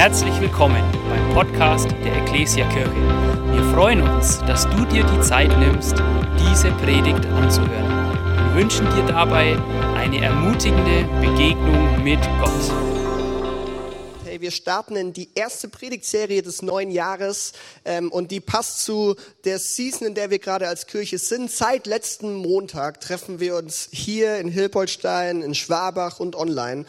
Herzlich willkommen beim Podcast der Ecclesia Kirche. Wir freuen uns, dass du dir die Zeit nimmst, diese Predigt anzuhören. Wir wünschen dir dabei eine ermutigende Begegnung mit Gott. Hey, wir starten in die erste Predigtserie des neuen Jahres ähm, und die passt zu der Season, in der wir gerade als Kirche sind. Seit letzten Montag treffen wir uns hier in Hilpoltstein, in Schwabach und online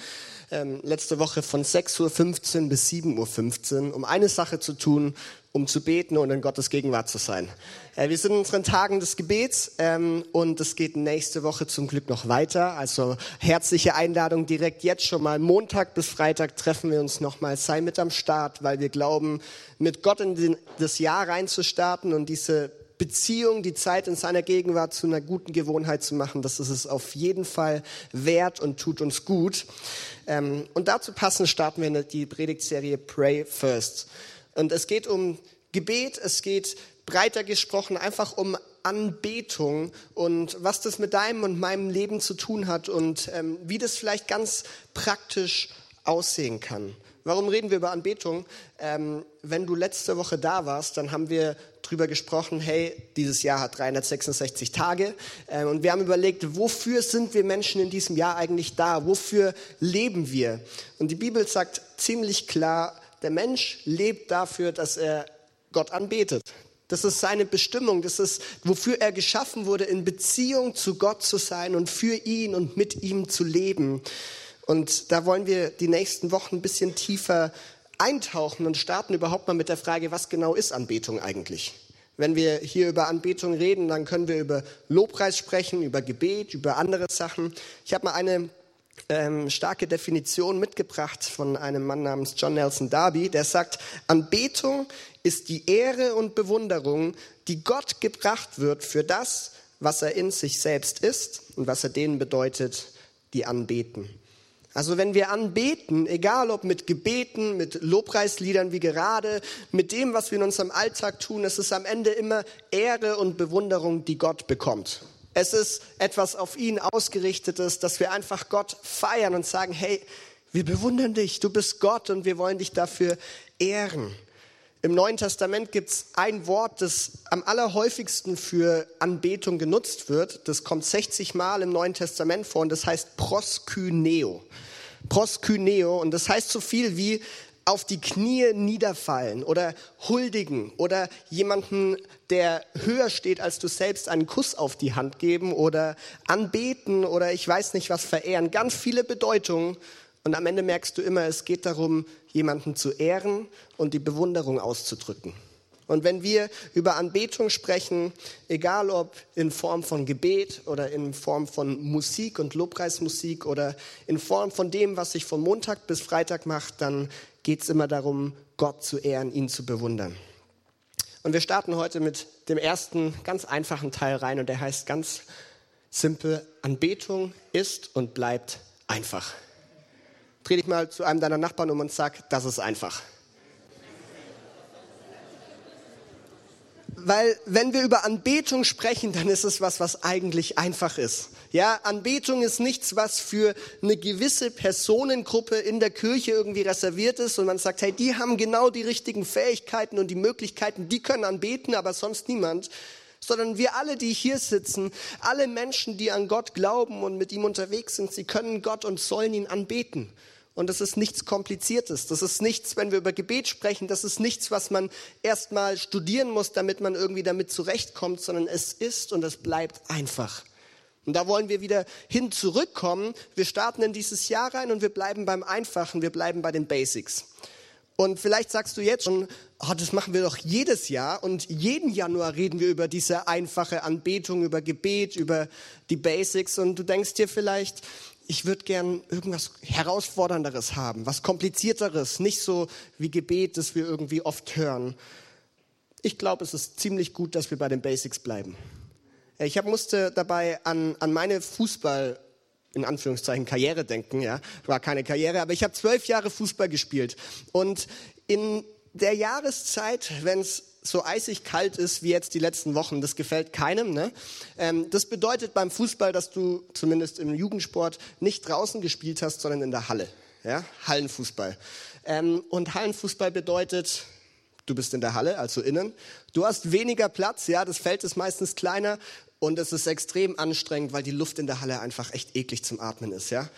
ähm, letzte Woche von 6.15 Uhr bis 7.15 Uhr, um eine Sache zu tun, um zu beten und in Gottes Gegenwart zu sein. Äh, wir sind in unseren Tagen des Gebets ähm, und es geht nächste Woche zum Glück noch weiter. Also herzliche Einladung direkt jetzt schon mal. Montag bis Freitag treffen wir uns nochmal. Sei mit am Start, weil wir glauben, mit Gott in den, das Jahr reinzustarten und diese Beziehung, die Zeit in seiner Gegenwart zu einer guten Gewohnheit zu machen, das ist es auf jeden Fall wert und tut uns gut. Ähm, und dazu passend starten wir die Predigtserie Pray First. Und es geht um Gebet, es geht breiter gesprochen einfach um Anbetung und was das mit deinem und meinem Leben zu tun hat und ähm, wie das vielleicht ganz praktisch aussehen kann. Warum reden wir über Anbetung? Ähm, wenn du letzte Woche da warst, dann haben wir drüber gesprochen, hey, dieses Jahr hat 366 Tage ähm, und wir haben überlegt, wofür sind wir Menschen in diesem Jahr eigentlich da? Wofür leben wir? Und die Bibel sagt ziemlich klar, der Mensch lebt dafür, dass er Gott anbetet. Das ist seine Bestimmung, das ist, wofür er geschaffen wurde, in Beziehung zu Gott zu sein und für ihn und mit ihm zu leben. Und da wollen wir die nächsten Wochen ein bisschen tiefer eintauchen und starten überhaupt mal mit der Frage, was genau ist Anbetung eigentlich? Wenn wir hier über Anbetung reden, dann können wir über Lobpreis sprechen, über Gebet, über andere Sachen. Ich habe mal eine ähm, starke Definition mitgebracht von einem Mann namens John Nelson Darby, der sagt, Anbetung ist die Ehre und Bewunderung, die Gott gebracht wird für das, was er in sich selbst ist und was er denen bedeutet, die anbeten. Also wenn wir anbeten, egal ob mit Gebeten, mit Lobpreisliedern wie gerade, mit dem, was wir in unserem Alltag tun, es ist am Ende immer Ehre und Bewunderung, die Gott bekommt. Es ist etwas auf ihn ausgerichtetes, dass wir einfach Gott feiern und sagen, hey, wir bewundern dich, du bist Gott und wir wollen dich dafür ehren. Im Neuen Testament gibt es ein Wort, das am allerhäufigsten für Anbetung genutzt wird. Das kommt 60 Mal im Neuen Testament vor und das heißt proskyneo. Proskyneo und das heißt so viel wie auf die Knie niederfallen oder huldigen oder jemanden, der höher steht als du selbst, einen Kuss auf die Hand geben oder anbeten oder ich weiß nicht was verehren. Ganz viele Bedeutungen und am Ende merkst du immer, es geht darum, jemanden zu ehren und die Bewunderung auszudrücken. Und wenn wir über Anbetung sprechen, egal ob in Form von Gebet oder in Form von Musik und Lobpreismusik oder in Form von dem, was sich von Montag bis Freitag macht, dann geht es immer darum, Gott zu ehren, ihn zu bewundern. Und wir starten heute mit dem ersten ganz einfachen Teil rein und der heißt ganz simpel, Anbetung ist und bleibt einfach. Dreh dich mal zu einem deiner Nachbarn um und sag, das ist einfach. Weil wenn wir über Anbetung sprechen, dann ist es was, was eigentlich einfach ist. Ja, Anbetung ist nichts, was für eine gewisse Personengruppe in der Kirche irgendwie reserviert ist und man sagt, hey, die haben genau die richtigen Fähigkeiten und die Möglichkeiten, die können anbeten, aber sonst niemand sondern wir alle, die hier sitzen, alle Menschen, die an Gott glauben und mit ihm unterwegs sind, sie können Gott und sollen ihn anbeten. Und das ist nichts Kompliziertes. Das ist nichts, wenn wir über Gebet sprechen, das ist nichts, was man erstmal studieren muss, damit man irgendwie damit zurechtkommt, sondern es ist und es bleibt einfach. Und da wollen wir wieder hin zurückkommen. Wir starten in dieses Jahr rein und wir bleiben beim Einfachen, wir bleiben bei den Basics. Und vielleicht sagst du jetzt schon, oh, das machen wir doch jedes Jahr und jeden Januar reden wir über diese einfache Anbetung, über Gebet, über die Basics und du denkst dir vielleicht, ich würde gern irgendwas Herausfordernderes haben, was Komplizierteres, nicht so wie Gebet, das wir irgendwie oft hören. Ich glaube, es ist ziemlich gut, dass wir bei den Basics bleiben. Ich hab, musste dabei an, an meine Fußball, in Anführungszeichen, Karriere denken. Ja, war keine Karriere, aber ich habe zwölf Jahre Fußball gespielt. Und in der Jahreszeit, wenn es so eisig kalt ist wie jetzt die letzten Wochen. Das gefällt keinem. Ne? Ähm, das bedeutet beim Fußball, dass du zumindest im Jugendsport nicht draußen gespielt hast, sondern in der Halle. Ja? Hallenfußball. Ähm, und Hallenfußball bedeutet, du bist in der Halle, also innen. Du hast weniger Platz, ja, das Feld ist meistens kleiner und es ist extrem anstrengend, weil die Luft in der Halle einfach echt eklig zum Atmen ist, ja.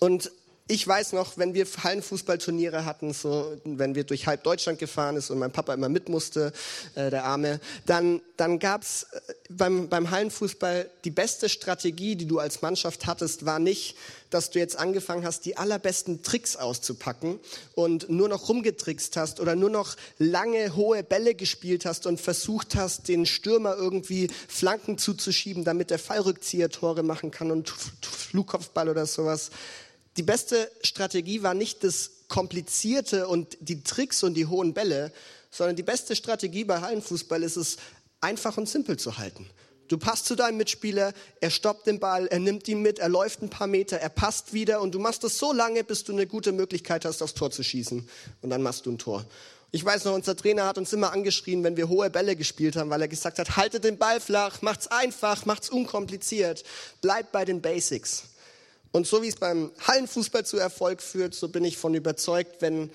Und ich weiß noch, wenn wir Hallenfußballturniere hatten, so, wenn wir durch halb Deutschland gefahren ist und mein Papa immer mit musste, äh, der Arme, dann, dann gab's äh, beim, beim Hallenfußball die beste Strategie, die du als Mannschaft hattest, war nicht, dass du jetzt angefangen hast, die allerbesten Tricks auszupacken und nur noch rumgetrickst hast oder nur noch lange, hohe Bälle gespielt hast und versucht hast, den Stürmer irgendwie Flanken zuzuschieben, damit der Fallrückzieher Tore machen kann und Flugkopfball oder sowas die beste Strategie war nicht das Komplizierte und die Tricks und die hohen Bälle, sondern die beste Strategie bei Hallenfußball ist es, einfach und simpel zu halten. Du passt zu deinem Mitspieler, er stoppt den Ball, er nimmt ihn mit, er läuft ein paar Meter, er passt wieder und du machst das so lange, bis du eine gute Möglichkeit hast, aufs Tor zu schießen. Und dann machst du ein Tor. Ich weiß noch, unser Trainer hat uns immer angeschrien, wenn wir hohe Bälle gespielt haben, weil er gesagt hat, haltet den Ball flach, macht's einfach, macht's unkompliziert, bleibt bei den Basics. Und so wie es beim Hallenfußball zu Erfolg führt, so bin ich von überzeugt, wenn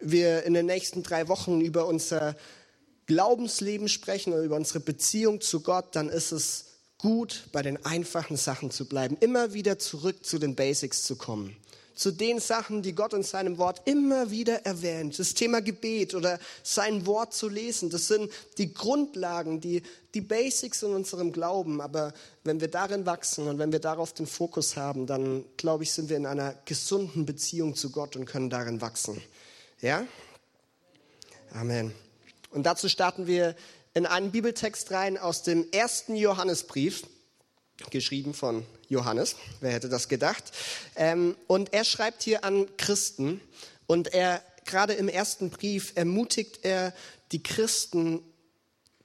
wir in den nächsten drei Wochen über unser Glaubensleben sprechen oder über unsere Beziehung zu Gott, dann ist es gut, bei den einfachen Sachen zu bleiben, immer wieder zurück zu den Basics zu kommen zu den Sachen, die Gott in seinem Wort immer wieder erwähnt. Das Thema Gebet oder sein Wort zu lesen, das sind die Grundlagen, die, die Basics in unserem Glauben. Aber wenn wir darin wachsen und wenn wir darauf den Fokus haben, dann glaube ich, sind wir in einer gesunden Beziehung zu Gott und können darin wachsen. Ja? Amen. Und dazu starten wir in einen Bibeltext rein aus dem ersten Johannesbrief geschrieben von Johannes. Wer hätte das gedacht? Ähm, und er schreibt hier an Christen und er, gerade im ersten Brief, ermutigt er die Christen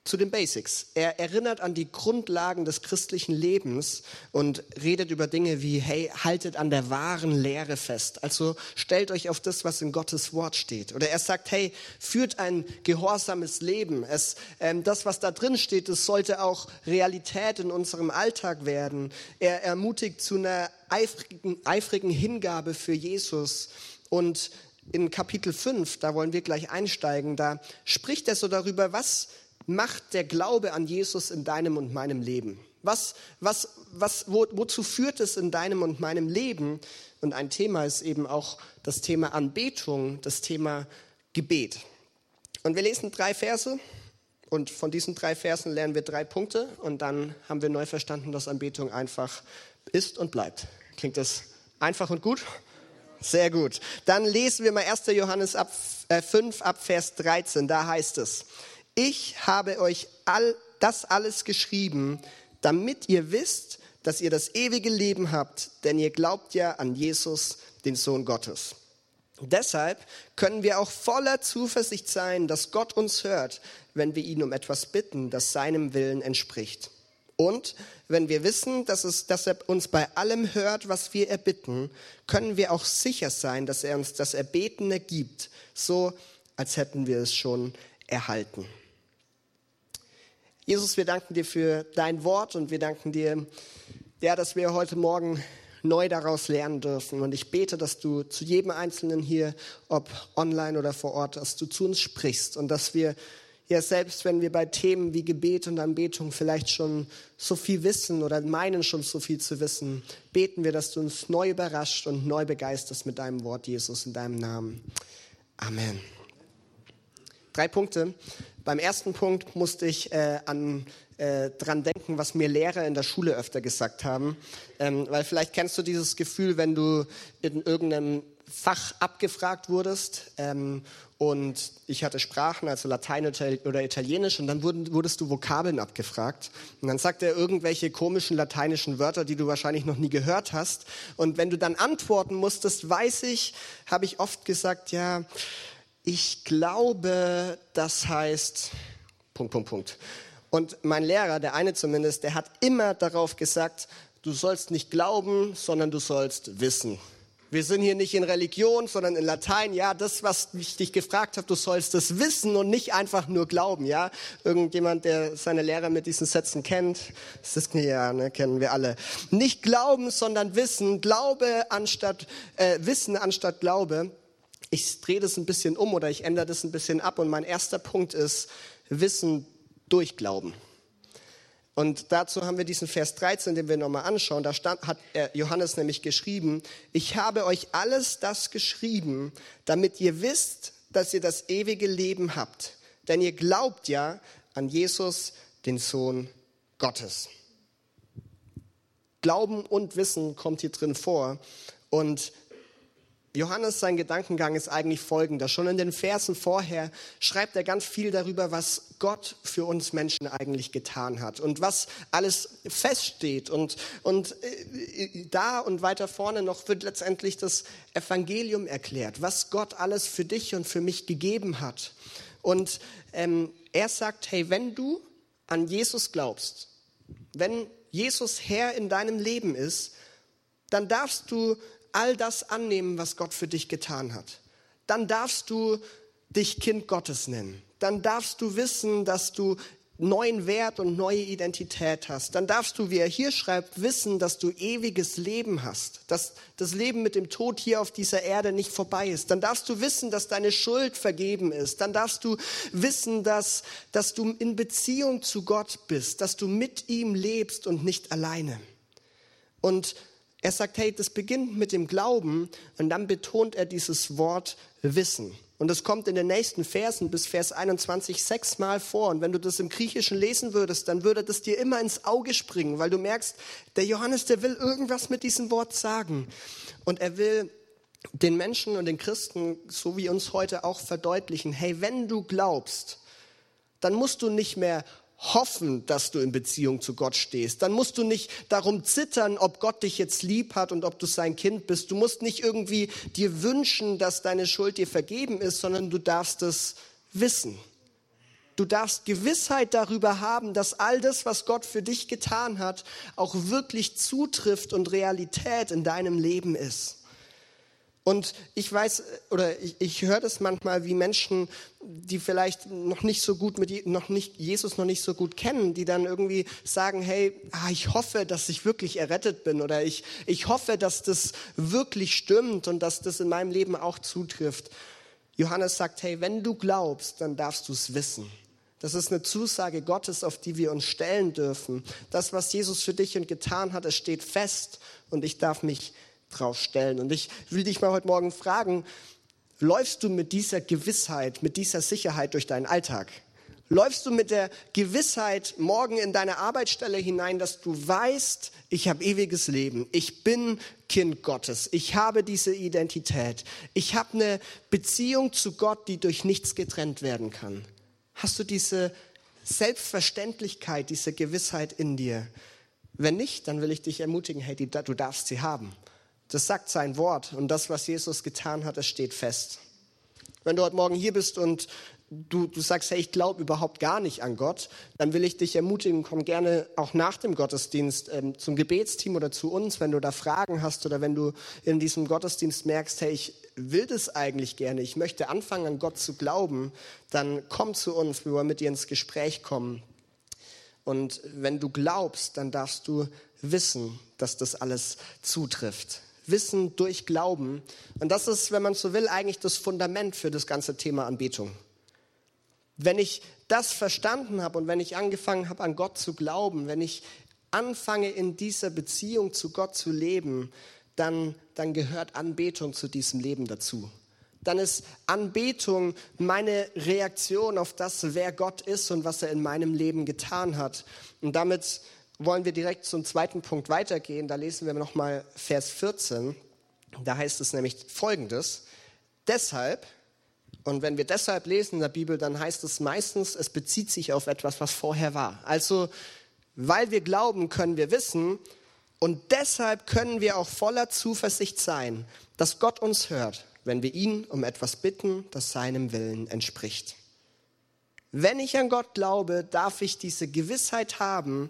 zu den Basics. Er erinnert an die Grundlagen des christlichen Lebens und redet über Dinge wie, hey, haltet an der wahren Lehre fest. Also stellt euch auf das, was in Gottes Wort steht. Oder er sagt, hey, führt ein gehorsames Leben. Es, ähm, das, was da drin steht, das sollte auch Realität in unserem Alltag werden. Er ermutigt zu einer eifrigen, eifrigen Hingabe für Jesus und in Kapitel 5, da wollen wir gleich einsteigen, da spricht er so darüber, was macht der Glaube an Jesus in deinem und meinem Leben? Was, was, was, wo, wozu führt es in deinem und meinem Leben? Und ein Thema ist eben auch das Thema Anbetung, das Thema Gebet. Und wir lesen drei Verse und von diesen drei Versen lernen wir drei Punkte und dann haben wir neu verstanden, dass Anbetung einfach ist und bleibt. Klingt das einfach und gut? Sehr gut. Dann lesen wir mal 1. Johannes ab, äh, 5 ab Vers 13. Da heißt es, ich habe euch all das alles geschrieben, damit ihr wisst, dass ihr das ewige Leben habt, denn ihr glaubt ja an Jesus, den Sohn Gottes. Deshalb können wir auch voller Zuversicht sein, dass Gott uns hört, wenn wir ihn um etwas bitten, das seinem Willen entspricht. Und wenn wir wissen, dass, es, dass er uns bei allem hört, was wir erbitten, können wir auch sicher sein, dass er uns das Erbetene gibt, so als hätten wir es schon erhalten. Jesus, wir danken dir für dein Wort und wir danken dir, ja, dass wir heute Morgen neu daraus lernen dürfen. Und ich bete, dass du zu jedem Einzelnen hier, ob online oder vor Ort, dass du zu uns sprichst und dass wir ja selbst, wenn wir bei Themen wie Gebet und Anbetung vielleicht schon so viel wissen oder meinen schon so viel zu wissen, beten wir, dass du uns neu überrascht und neu begeisterst mit deinem Wort, Jesus, in deinem Namen. Amen. Drei Punkte, beim ersten Punkt musste ich äh, an äh, dran denken, was mir Lehrer in der Schule öfter gesagt haben, ähm, weil vielleicht kennst du dieses Gefühl, wenn du in irgendeinem Fach abgefragt wurdest ähm, und ich hatte Sprachen, also Latein oder Italienisch und dann wurden, wurdest du Vokabeln abgefragt. Und dann sagt er irgendwelche komischen lateinischen Wörter, die du wahrscheinlich noch nie gehört hast. Und wenn du dann antworten musstest, weiß ich, habe ich oft gesagt, ja, ich glaube, das heißt, Punkt, Punkt, Punkt. Und mein Lehrer, der eine zumindest, der hat immer darauf gesagt, du sollst nicht glauben, sondern du sollst wissen. Wir sind hier nicht in Religion, sondern in Latein. Ja, das, was ich dich gefragt habe, du sollst es wissen und nicht einfach nur glauben. Ja, irgendjemand, der seine Lehrer mit diesen Sätzen kennt, das ist ja, ne, kennen wir alle. Nicht glauben, sondern wissen. Glaube anstatt äh, Wissen anstatt Glaube ich drehe das ein bisschen um oder ich ändere das ein bisschen ab. Und mein erster Punkt ist Wissen durch Glauben. Und dazu haben wir diesen Vers 13, den wir nochmal anschauen. Da stand, hat Johannes nämlich geschrieben, ich habe euch alles das geschrieben, damit ihr wisst, dass ihr das ewige Leben habt. Denn ihr glaubt ja an Jesus, den Sohn Gottes. Glauben und Wissen kommt hier drin vor. Und Johannes, sein Gedankengang ist eigentlich folgender. Schon in den Versen vorher schreibt er ganz viel darüber, was Gott für uns Menschen eigentlich getan hat und was alles feststeht. Und, und äh, da und weiter vorne noch wird letztendlich das Evangelium erklärt, was Gott alles für dich und für mich gegeben hat. Und ähm, er sagt, hey, wenn du an Jesus glaubst, wenn Jesus Herr in deinem Leben ist, dann darfst du all das annehmen, was Gott für dich getan hat. Dann darfst du dich Kind Gottes nennen. Dann darfst du wissen, dass du neuen Wert und neue Identität hast. Dann darfst du, wie er hier schreibt, wissen, dass du ewiges Leben hast, dass das Leben mit dem Tod hier auf dieser Erde nicht vorbei ist. Dann darfst du wissen, dass deine Schuld vergeben ist. Dann darfst du wissen, dass, dass du in Beziehung zu Gott bist, dass du mit ihm lebst und nicht alleine. Und er sagt, hey, das beginnt mit dem Glauben und dann betont er dieses Wort Wissen. Und es kommt in den nächsten Versen bis Vers 21 sechsmal vor. Und wenn du das im Griechischen lesen würdest, dann würde das dir immer ins Auge springen, weil du merkst, der Johannes, der will irgendwas mit diesem Wort sagen. Und er will den Menschen und den Christen, so wie uns heute auch verdeutlichen, hey, wenn du glaubst, dann musst du nicht mehr hoffen, dass du in Beziehung zu Gott stehst. Dann musst du nicht darum zittern, ob Gott dich jetzt lieb hat und ob du sein Kind bist. Du musst nicht irgendwie dir wünschen, dass deine Schuld dir vergeben ist, sondern du darfst es wissen. Du darfst Gewissheit darüber haben, dass all das, was Gott für dich getan hat, auch wirklich zutrifft und Realität in deinem Leben ist. Und ich weiß oder ich, ich höre das manchmal, wie Menschen, die vielleicht noch nicht so gut mit noch nicht Jesus noch nicht so gut kennen, die dann irgendwie sagen, hey, ah, ich hoffe, dass ich wirklich errettet bin oder ich ich hoffe, dass das wirklich stimmt und dass das in meinem Leben auch zutrifft. Johannes sagt, hey, wenn du glaubst, dann darfst du es wissen. Das ist eine Zusage Gottes, auf die wir uns stellen dürfen. Das, was Jesus für dich und getan hat, es steht fest und ich darf mich drauf stellen. Und ich will dich mal heute Morgen fragen, läufst du mit dieser Gewissheit, mit dieser Sicherheit durch deinen Alltag? Läufst du mit der Gewissheit morgen in deine Arbeitsstelle hinein, dass du weißt, ich habe ewiges Leben, ich bin Kind Gottes, ich habe diese Identität, ich habe eine Beziehung zu Gott, die durch nichts getrennt werden kann? Hast du diese Selbstverständlichkeit, diese Gewissheit in dir? Wenn nicht, dann will ich dich ermutigen, hey, du darfst sie haben. Das sagt sein Wort und das, was Jesus getan hat, das steht fest. Wenn du heute Morgen hier bist und du, du sagst, hey, ich glaube überhaupt gar nicht an Gott, dann will ich dich ermutigen, komm gerne auch nach dem Gottesdienst ähm, zum Gebetsteam oder zu uns, wenn du da Fragen hast oder wenn du in diesem Gottesdienst merkst, hey, ich will das eigentlich gerne, ich möchte anfangen an Gott zu glauben, dann komm zu uns, wir wollen mit dir ins Gespräch kommen. Und wenn du glaubst, dann darfst du wissen, dass das alles zutrifft. Wissen durch Glauben. Und das ist, wenn man so will, eigentlich das Fundament für das ganze Thema Anbetung. Wenn ich das verstanden habe und wenn ich angefangen habe, an Gott zu glauben, wenn ich anfange, in dieser Beziehung zu Gott zu leben, dann, dann gehört Anbetung zu diesem Leben dazu. Dann ist Anbetung meine Reaktion auf das, wer Gott ist und was er in meinem Leben getan hat. Und damit wollen wir direkt zum zweiten Punkt weitergehen. Da lesen wir nochmal Vers 14. Da heißt es nämlich Folgendes. Deshalb, und wenn wir deshalb lesen in der Bibel, dann heißt es meistens, es bezieht sich auf etwas, was vorher war. Also, weil wir glauben, können wir wissen, und deshalb können wir auch voller Zuversicht sein, dass Gott uns hört, wenn wir ihn um etwas bitten, das seinem Willen entspricht. Wenn ich an Gott glaube, darf ich diese Gewissheit haben,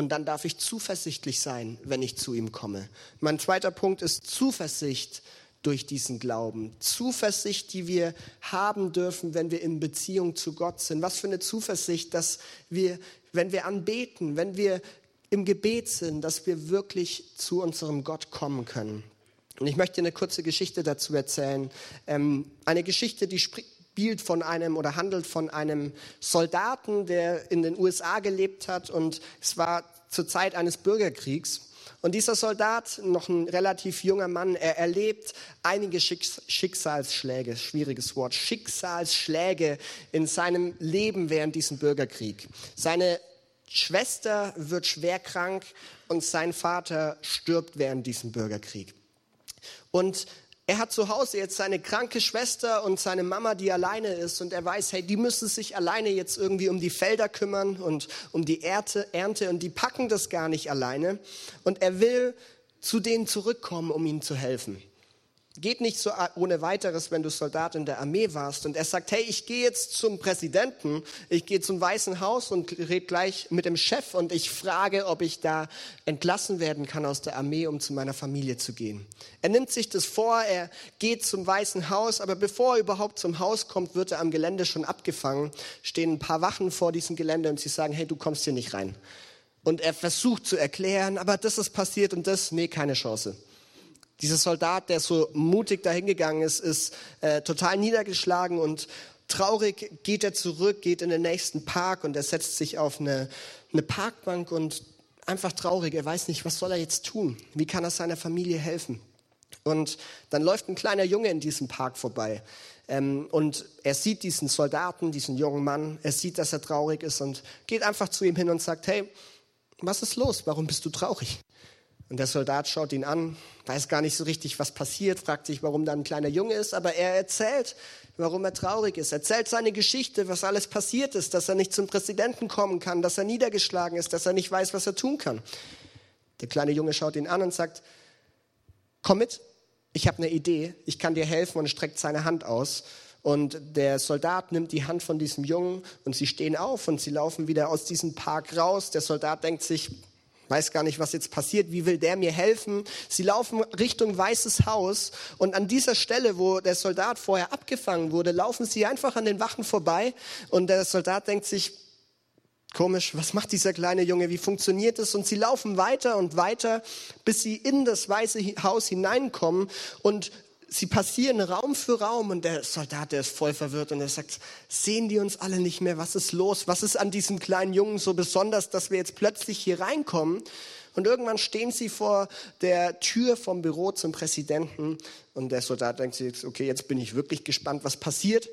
und dann darf ich zuversichtlich sein, wenn ich zu ihm komme. Mein zweiter Punkt ist Zuversicht durch diesen Glauben. Zuversicht, die wir haben dürfen, wenn wir in Beziehung zu Gott sind. Was für eine Zuversicht, dass wir, wenn wir anbeten, wenn wir im Gebet sind, dass wir wirklich zu unserem Gott kommen können. Und ich möchte eine kurze Geschichte dazu erzählen. Ähm, eine Geschichte, die spielt von einem oder handelt von einem Soldaten, der in den USA gelebt hat und es war zur Zeit eines Bürgerkriegs. Und dieser Soldat, noch ein relativ junger Mann, er erlebt einige Schicksalsschläge, schwieriges Wort, Schicksalsschläge in seinem Leben während diesem Bürgerkrieg. Seine Schwester wird schwer krank und sein Vater stirbt während diesem Bürgerkrieg. Und er hat zu Hause jetzt seine kranke Schwester und seine Mama, die alleine ist. Und er weiß, hey, die müssen sich alleine jetzt irgendwie um die Felder kümmern und um die Ernte. Ernte und die packen das gar nicht alleine. Und er will zu denen zurückkommen, um ihnen zu helfen. Geht nicht so ohne weiteres, wenn du Soldat in der Armee warst. Und er sagt, hey, ich gehe jetzt zum Präsidenten, ich gehe zum Weißen Haus und rede gleich mit dem Chef und ich frage, ob ich da entlassen werden kann aus der Armee, um zu meiner Familie zu gehen. Er nimmt sich das vor, er geht zum Weißen Haus, aber bevor er überhaupt zum Haus kommt, wird er am Gelände schon abgefangen. Stehen ein paar Wachen vor diesem Gelände und sie sagen, hey, du kommst hier nicht rein. Und er versucht zu erklären, aber das ist passiert und das, nee, keine Chance. Dieser Soldat, der so mutig dahingegangen ist, ist äh, total niedergeschlagen und traurig geht er zurück, geht in den nächsten Park und er setzt sich auf eine, eine Parkbank und einfach traurig. Er weiß nicht, was soll er jetzt tun? Wie kann er seiner Familie helfen? Und dann läuft ein kleiner Junge in diesem Park vorbei. Ähm, und er sieht diesen Soldaten, diesen jungen Mann. Er sieht, dass er traurig ist und geht einfach zu ihm hin und sagt, hey, was ist los? Warum bist du traurig? Und der Soldat schaut ihn an, weiß gar nicht so richtig, was passiert, fragt sich, warum da ein kleiner Junge ist, aber er erzählt, warum er traurig ist, erzählt seine Geschichte, was alles passiert ist, dass er nicht zum Präsidenten kommen kann, dass er niedergeschlagen ist, dass er nicht weiß, was er tun kann. Der kleine Junge schaut ihn an und sagt, komm mit, ich habe eine Idee, ich kann dir helfen und streckt seine Hand aus. Und der Soldat nimmt die Hand von diesem Jungen und sie stehen auf und sie laufen wieder aus diesem Park raus. Der Soldat denkt sich, weiß gar nicht, was jetzt passiert, wie will der mir helfen? Sie laufen Richtung Weißes Haus und an dieser Stelle, wo der Soldat vorher abgefangen wurde, laufen sie einfach an den Wachen vorbei und der Soldat denkt sich, komisch, was macht dieser kleine Junge, wie funktioniert es? Und sie laufen weiter und weiter, bis sie in das Weiße Haus hineinkommen und sie passieren Raum für Raum und der Soldat, der ist voll verwirrt und er sagt, sehen die uns alle nicht mehr? Was ist los? Was ist an diesem kleinen Jungen so besonders, dass wir jetzt plötzlich hier reinkommen? Und irgendwann stehen sie vor der Tür vom Büro zum Präsidenten und der Soldat denkt sich, okay, jetzt bin ich wirklich gespannt, was passiert.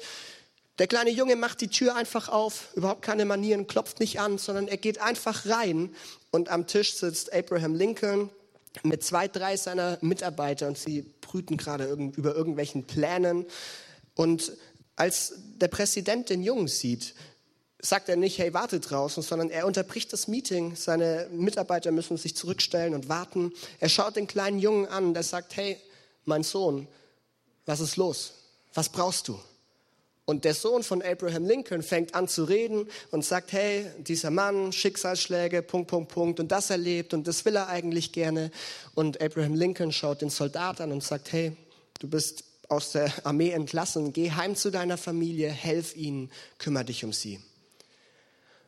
Der kleine Junge macht die Tür einfach auf, überhaupt keine Manieren, klopft nicht an, sondern er geht einfach rein und am Tisch sitzt Abraham Lincoln, mit zwei, drei seiner Mitarbeiter und sie brüten gerade über irgendwelchen Plänen. Und als der Präsident den Jungen sieht, sagt er nicht, hey, wartet draußen, sondern er unterbricht das Meeting. Seine Mitarbeiter müssen sich zurückstellen und warten. Er schaut den kleinen Jungen an, der sagt, hey, mein Sohn, was ist los? Was brauchst du? Und der Sohn von Abraham Lincoln fängt an zu reden und sagt, hey, dieser Mann, Schicksalsschläge, Punkt, Punkt, Punkt, und das erlebt und das will er eigentlich gerne. Und Abraham Lincoln schaut den Soldat an und sagt, hey, du bist aus der Armee entlassen, geh heim zu deiner Familie, helf ihnen, kümmere dich um sie.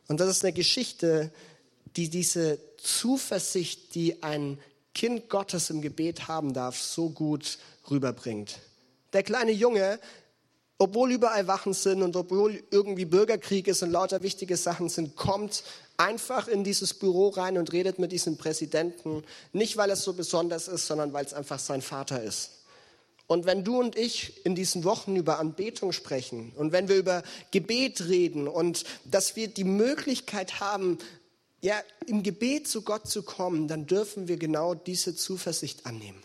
Und das ist eine Geschichte, die diese Zuversicht, die ein Kind Gottes im Gebet haben darf, so gut rüberbringt. Der kleine Junge obwohl überall Wachen sind und obwohl irgendwie Bürgerkrieg ist und lauter wichtige Sachen sind, kommt einfach in dieses Büro rein und redet mit diesem Präsidenten, nicht weil es so besonders ist, sondern weil es einfach sein Vater ist. Und wenn du und ich in diesen Wochen über Anbetung sprechen und wenn wir über Gebet reden und dass wir die Möglichkeit haben, ja, im Gebet zu Gott zu kommen, dann dürfen wir genau diese Zuversicht annehmen.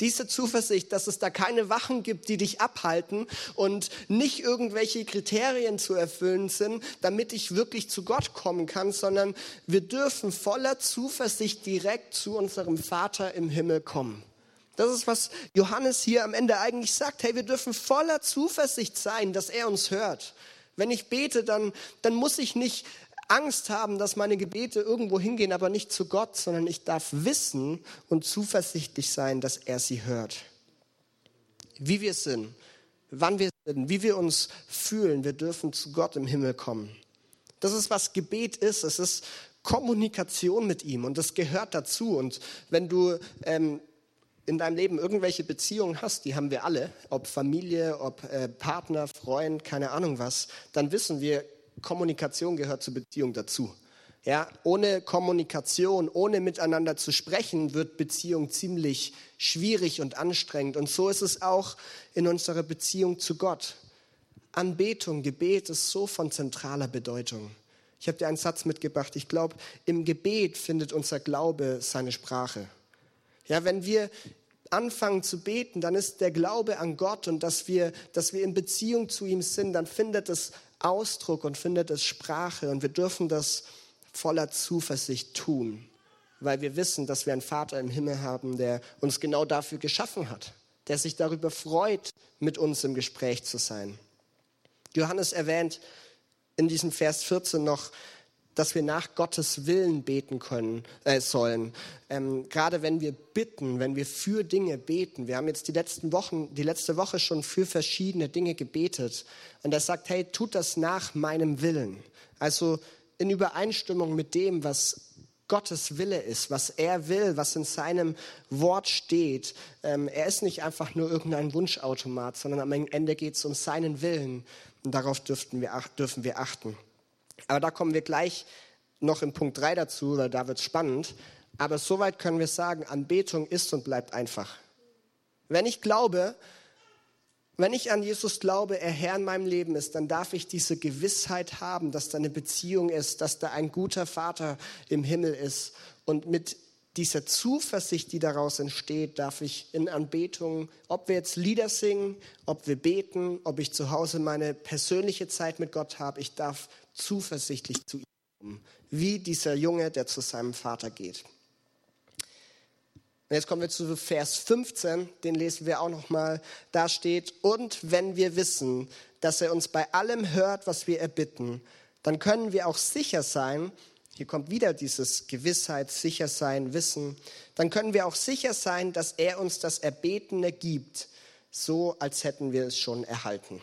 Diese Zuversicht, dass es da keine Wachen gibt, die dich abhalten und nicht irgendwelche Kriterien zu erfüllen sind, damit ich wirklich zu Gott kommen kann, sondern wir dürfen voller Zuversicht direkt zu unserem Vater im Himmel kommen. Das ist, was Johannes hier am Ende eigentlich sagt. Hey, wir dürfen voller Zuversicht sein, dass er uns hört. Wenn ich bete, dann, dann muss ich nicht Angst haben, dass meine Gebete irgendwo hingehen, aber nicht zu Gott, sondern ich darf wissen und zuversichtlich sein, dass er sie hört. Wie wir sind, wann wir sind, wie wir uns fühlen, wir dürfen zu Gott im Himmel kommen. Das ist, was Gebet ist. Es ist Kommunikation mit ihm und das gehört dazu. Und wenn du ähm, in deinem Leben irgendwelche Beziehungen hast, die haben wir alle, ob Familie, ob äh, Partner, Freund, keine Ahnung was, dann wissen wir, Kommunikation gehört zur Beziehung dazu. Ja, ohne Kommunikation, ohne miteinander zu sprechen, wird Beziehung ziemlich schwierig und anstrengend. Und so ist es auch in unserer Beziehung zu Gott. Anbetung, Gebet ist so von zentraler Bedeutung. Ich habe dir einen Satz mitgebracht. Ich glaube, im Gebet findet unser Glaube seine Sprache. Ja, wenn wir anfangen zu beten, dann ist der Glaube an Gott und dass wir, dass wir in Beziehung zu ihm sind, dann findet es Ausdruck und findet es Sprache und wir dürfen das voller Zuversicht tun, weil wir wissen, dass wir einen Vater im Himmel haben, der uns genau dafür geschaffen hat, der sich darüber freut, mit uns im Gespräch zu sein. Johannes erwähnt in diesem Vers 14 noch, dass wir nach Gottes Willen beten können äh, sollen. Ähm, gerade wenn wir bitten, wenn wir für Dinge beten. Wir haben jetzt die letzten Wochen, die letzte Woche schon für verschiedene Dinge gebetet. Und er sagt, hey, tut das nach meinem Willen. Also in Übereinstimmung mit dem, was Gottes Wille ist, was er will, was in seinem Wort steht. Ähm, er ist nicht einfach nur irgendein Wunschautomat, sondern am Ende geht es um seinen Willen. Und darauf dürften wir, dürfen wir achten. Aber da kommen wir gleich noch in Punkt 3 dazu, weil da wird es spannend. Aber soweit können wir sagen, Anbetung ist und bleibt einfach. Wenn ich glaube, wenn ich an Jesus glaube, er Herr in meinem Leben ist, dann darf ich diese Gewissheit haben, dass da eine Beziehung ist, dass da ein guter Vater im Himmel ist. Und mit dieser Zuversicht, die daraus entsteht, darf ich in Anbetung, ob wir jetzt Lieder singen, ob wir beten, ob ich zu Hause meine persönliche Zeit mit Gott habe, ich darf zuversichtlich zu ihm kommen, wie dieser Junge, der zu seinem Vater geht. Und jetzt kommen wir zu Vers 15, den lesen wir auch nochmal. Da steht, und wenn wir wissen, dass er uns bei allem hört, was wir erbitten, dann können wir auch sicher sein, hier kommt wieder dieses Gewissheit, sicher sein, Wissen, dann können wir auch sicher sein, dass er uns das Erbetene gibt, so als hätten wir es schon erhalten.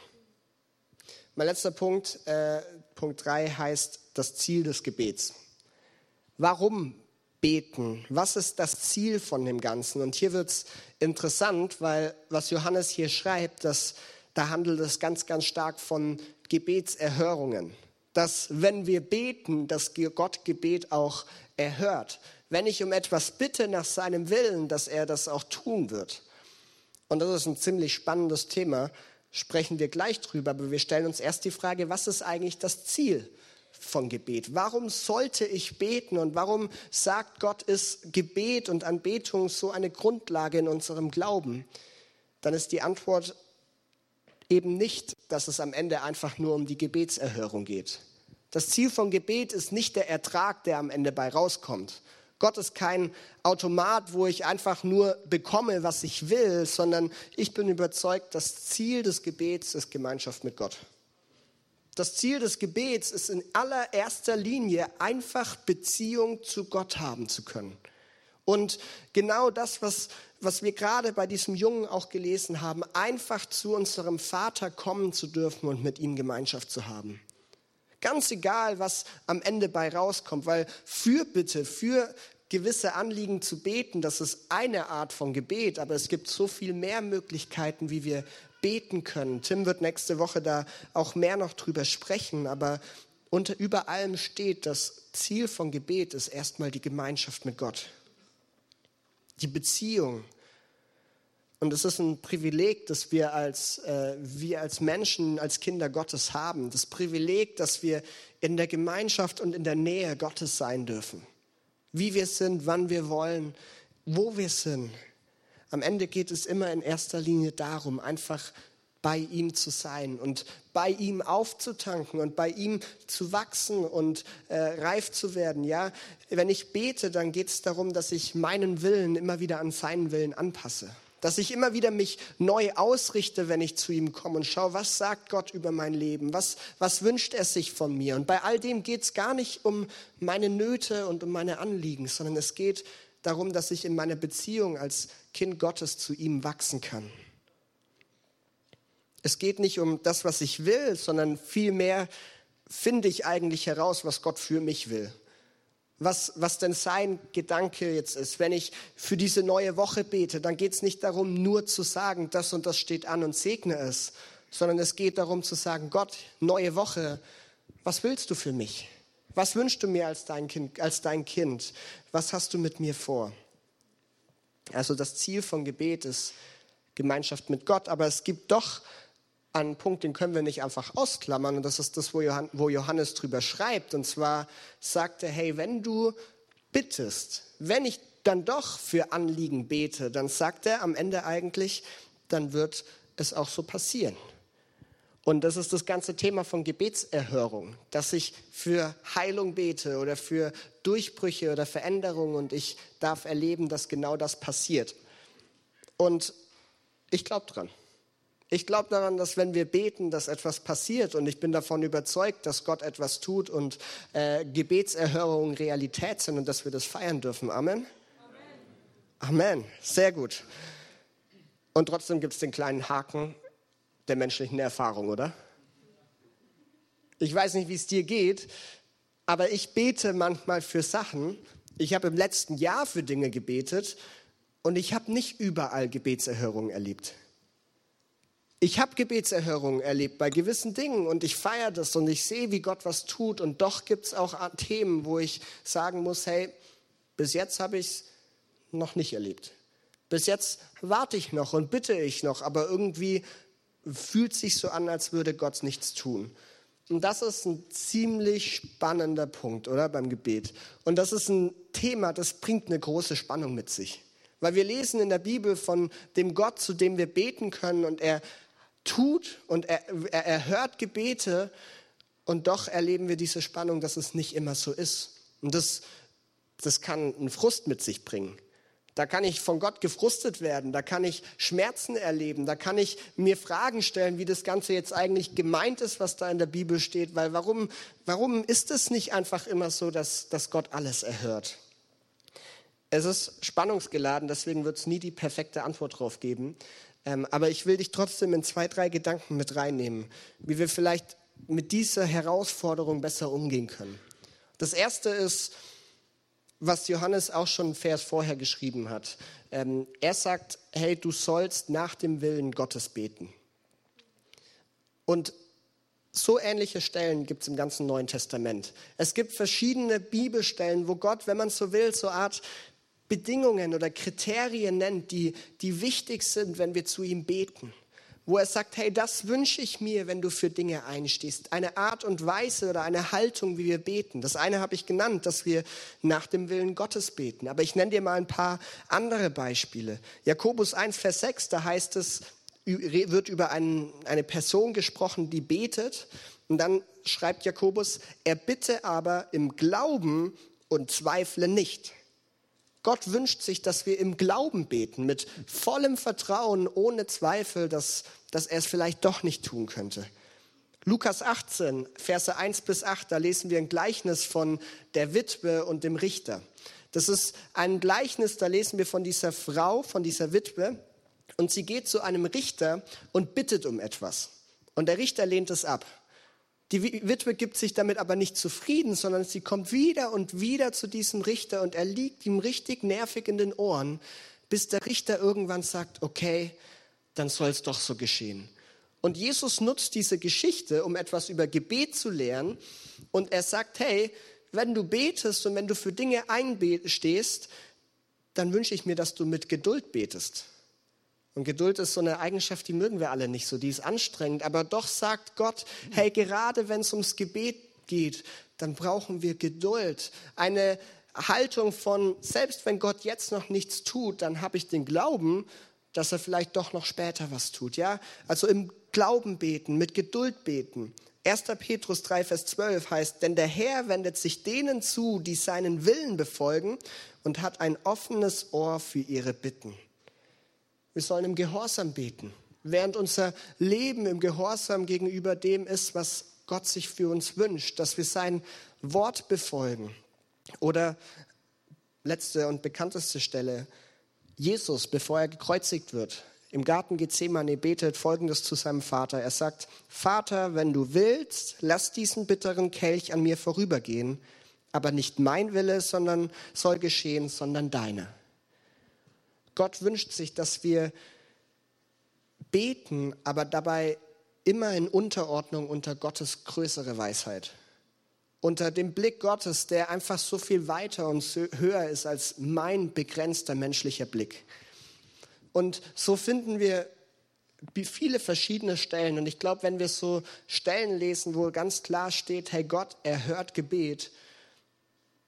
Mein letzter Punkt, äh, Punkt 3, heißt das Ziel des Gebets. Warum beten? Was ist das Ziel von dem Ganzen? Und hier wird es interessant, weil was Johannes hier schreibt, dass, da handelt es ganz, ganz stark von Gebetserhörungen. Dass wenn wir beten, dass Gott Gebet auch erhört. Wenn ich um etwas bitte nach seinem Willen, dass er das auch tun wird. Und das ist ein ziemlich spannendes Thema, sprechen wir gleich drüber, aber wir stellen uns erst die Frage, was ist eigentlich das Ziel von Gebet? Warum sollte ich beten und warum sagt Gott, ist Gebet und Anbetung so eine Grundlage in unserem Glauben? Dann ist die Antwort eben nicht, dass es am Ende einfach nur um die Gebetserhörung geht. Das Ziel von Gebet ist nicht der Ertrag, der am Ende bei rauskommt, Gott ist kein Automat, wo ich einfach nur bekomme, was ich will, sondern ich bin überzeugt, das Ziel des Gebets ist Gemeinschaft mit Gott. Das Ziel des Gebets ist in allererster Linie einfach Beziehung zu Gott haben zu können. Und genau das, was, was wir gerade bei diesem Jungen auch gelesen haben, einfach zu unserem Vater kommen zu dürfen und mit ihm Gemeinschaft zu haben. Ganz egal, was am Ende bei rauskommt, weil Fürbitte, für gewisse Anliegen zu beten, das ist eine Art von Gebet, aber es gibt so viel mehr Möglichkeiten, wie wir beten können. Tim wird nächste Woche da auch mehr noch drüber sprechen, aber unter über allem steht, das Ziel von Gebet ist erstmal die Gemeinschaft mit Gott. Die Beziehung und es ist ein Privileg, das wir als, äh, wir als Menschen, als Kinder Gottes haben. Das Privileg, dass wir in der Gemeinschaft und in der Nähe Gottes sein dürfen. Wie wir sind, wann wir wollen, wo wir sind. Am Ende geht es immer in erster Linie darum, einfach bei ihm zu sein und bei ihm aufzutanken und bei ihm zu wachsen und äh, reif zu werden. Ja, wenn ich bete, dann geht es darum, dass ich meinen Willen immer wieder an seinen Willen anpasse dass ich immer wieder mich neu ausrichte, wenn ich zu ihm komme und schaue, was sagt Gott über mein Leben, was, was wünscht er sich von mir. Und bei all dem geht es gar nicht um meine Nöte und um meine Anliegen, sondern es geht darum, dass ich in meiner Beziehung als Kind Gottes zu ihm wachsen kann. Es geht nicht um das, was ich will, sondern vielmehr finde ich eigentlich heraus, was Gott für mich will. Was, was denn sein Gedanke jetzt ist. Wenn ich für diese neue Woche bete, dann geht es nicht darum, nur zu sagen, das und das steht an und segne es, sondern es geht darum zu sagen, Gott, neue Woche, was willst du für mich? Was wünschst du mir als dein Kind? Als dein kind? Was hast du mit mir vor? Also das Ziel von Gebet ist Gemeinschaft mit Gott, aber es gibt doch einen Punkt, den können wir nicht einfach ausklammern und das ist das, wo Johannes drüber schreibt. Und zwar sagt er, hey, wenn du bittest, wenn ich dann doch für Anliegen bete, dann sagt er am Ende eigentlich, dann wird es auch so passieren. Und das ist das ganze Thema von Gebetserhörung, dass ich für Heilung bete oder für Durchbrüche oder Veränderungen und ich darf erleben, dass genau das passiert. Und ich glaube dran. Ich glaube daran, dass wenn wir beten, dass etwas passiert und ich bin davon überzeugt, dass Gott etwas tut und äh, Gebetserhörungen Realität sind und dass wir das feiern dürfen. Amen. Amen. Amen. Sehr gut. Und trotzdem gibt es den kleinen Haken der menschlichen Erfahrung, oder? Ich weiß nicht, wie es dir geht, aber ich bete manchmal für Sachen. Ich habe im letzten Jahr für Dinge gebetet und ich habe nicht überall Gebetserhörungen erlebt. Ich habe Gebetserhörungen erlebt bei gewissen Dingen und ich feiere das und ich sehe, wie Gott was tut. Und doch gibt es auch Themen, wo ich sagen muss, hey, bis jetzt habe ich es noch nicht erlebt. Bis jetzt warte ich noch und bitte ich noch, aber irgendwie fühlt sich so an, als würde Gott nichts tun. Und das ist ein ziemlich spannender Punkt, oder beim Gebet. Und das ist ein Thema, das bringt eine große Spannung mit sich. Weil wir lesen in der Bibel von dem Gott, zu dem wir beten können und er tut und er, er, hört Gebete und doch erleben wir diese Spannung, dass es nicht immer so ist. Und das, das kann einen Frust mit sich bringen. Da kann ich von Gott gefrustet werden, da kann ich Schmerzen erleben, da kann ich mir Fragen stellen, wie das Ganze jetzt eigentlich gemeint ist, was da in der Bibel steht, weil warum, warum ist es nicht einfach immer so, dass, dass Gott alles erhört? Es ist spannungsgeladen, deswegen wird es nie die perfekte Antwort drauf geben. Ähm, aber ich will dich trotzdem in zwei, drei Gedanken mit reinnehmen, wie wir vielleicht mit dieser Herausforderung besser umgehen können. Das erste ist, was Johannes auch schon einen Vers vorher geschrieben hat. Ähm, er sagt, hey, du sollst nach dem Willen Gottes beten. Und so ähnliche Stellen gibt es im ganzen Neuen Testament. Es gibt verschiedene Bibelstellen, wo Gott, wenn man so will, so Art Bedingungen oder Kriterien nennt, die, die wichtig sind, wenn wir zu ihm beten wo er sagt, hey, das wünsche ich mir, wenn du für Dinge einstehst. Eine Art und Weise oder eine Haltung, wie wir beten. Das eine habe ich genannt, dass wir nach dem Willen Gottes beten. Aber ich nenne dir mal ein paar andere Beispiele. Jakobus 1, Vers 6, da heißt es, wird über einen, eine Person gesprochen, die betet. Und dann schreibt Jakobus, er bitte aber im Glauben und zweifle nicht. Gott wünscht sich, dass wir im Glauben beten, mit vollem Vertrauen, ohne Zweifel, dass, dass er es vielleicht doch nicht tun könnte. Lukas 18, Verse 1 bis 8, da lesen wir ein Gleichnis von der Witwe und dem Richter. Das ist ein Gleichnis, da lesen wir von dieser Frau, von dieser Witwe, und sie geht zu einem Richter und bittet um etwas. Und der Richter lehnt es ab. Die Witwe gibt sich damit aber nicht zufrieden, sondern sie kommt wieder und wieder zu diesem Richter und er liegt ihm richtig nervig in den Ohren, bis der Richter irgendwann sagt, okay, dann soll es doch so geschehen. Und Jesus nutzt diese Geschichte, um etwas über Gebet zu lernen. Und er sagt, hey, wenn du betest und wenn du für Dinge einstehst, dann wünsche ich mir, dass du mit Geduld betest. Und Geduld ist so eine Eigenschaft, die mögen wir alle nicht so, die ist anstrengend. Aber doch sagt Gott, hey, gerade wenn es ums Gebet geht, dann brauchen wir Geduld. Eine Haltung von, selbst wenn Gott jetzt noch nichts tut, dann habe ich den Glauben, dass er vielleicht doch noch später was tut. Ja, also im Glauben beten, mit Geduld beten. 1. Petrus 3, Vers 12 heißt, denn der Herr wendet sich denen zu, die seinen Willen befolgen und hat ein offenes Ohr für ihre Bitten. Wir sollen im Gehorsam beten, während unser Leben im Gehorsam gegenüber dem ist, was Gott sich für uns wünscht, dass wir sein Wort befolgen. Oder letzte und bekannteste Stelle, Jesus, bevor er gekreuzigt wird, im Garten Gethsemane betet Folgendes zu seinem Vater. Er sagt, Vater, wenn du willst, lass diesen bitteren Kelch an mir vorübergehen, aber nicht mein Wille, sondern soll geschehen, sondern deine. Gott wünscht sich, dass wir beten, aber dabei immer in Unterordnung unter Gottes größere Weisheit. Unter dem Blick Gottes, der einfach so viel weiter und höher ist als mein begrenzter menschlicher Blick. Und so finden wir viele verschiedene Stellen. Und ich glaube, wenn wir so Stellen lesen, wo ganz klar steht, hey Gott, er hört Gebet,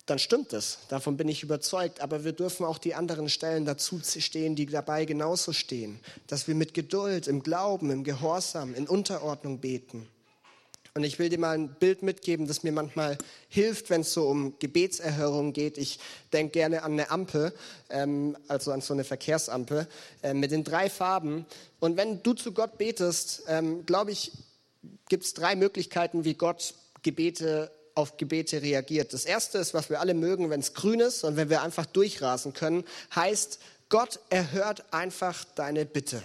dann stimmt es. Davon bin ich überzeugt. Aber wir dürfen auch die anderen Stellen dazu stehen, die dabei genauso stehen. Dass wir mit Geduld, im Glauben, im Gehorsam, in Unterordnung beten. Und ich will dir mal ein Bild mitgeben, das mir manchmal hilft, wenn es so um Gebetserhörung geht. Ich denke gerne an eine Ampel, ähm, also an so eine Verkehrsampel äh, mit den drei Farben. Und wenn du zu Gott betest, ähm, glaube ich, gibt es drei Möglichkeiten, wie Gott Gebete auf Gebete reagiert. Das erste ist, was wir alle mögen, wenn es grün ist und wenn wir einfach durchrasen können, heißt, Gott erhört einfach deine Bitte.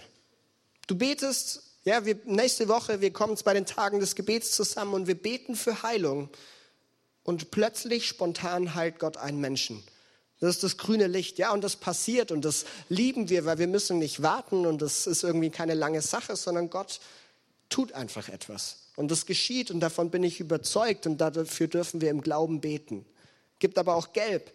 Du betest, ja, wir, nächste Woche, wir kommen bei den Tagen des Gebets zusammen und wir beten für Heilung. Und plötzlich spontan heilt Gott einen Menschen. Das ist das grüne Licht, ja, und das passiert und das lieben wir, weil wir müssen nicht warten und das ist irgendwie keine lange Sache, sondern Gott tut einfach etwas. Und das geschieht und davon bin ich überzeugt und dafür dürfen wir im Glauben beten. Gibt aber auch Gelb,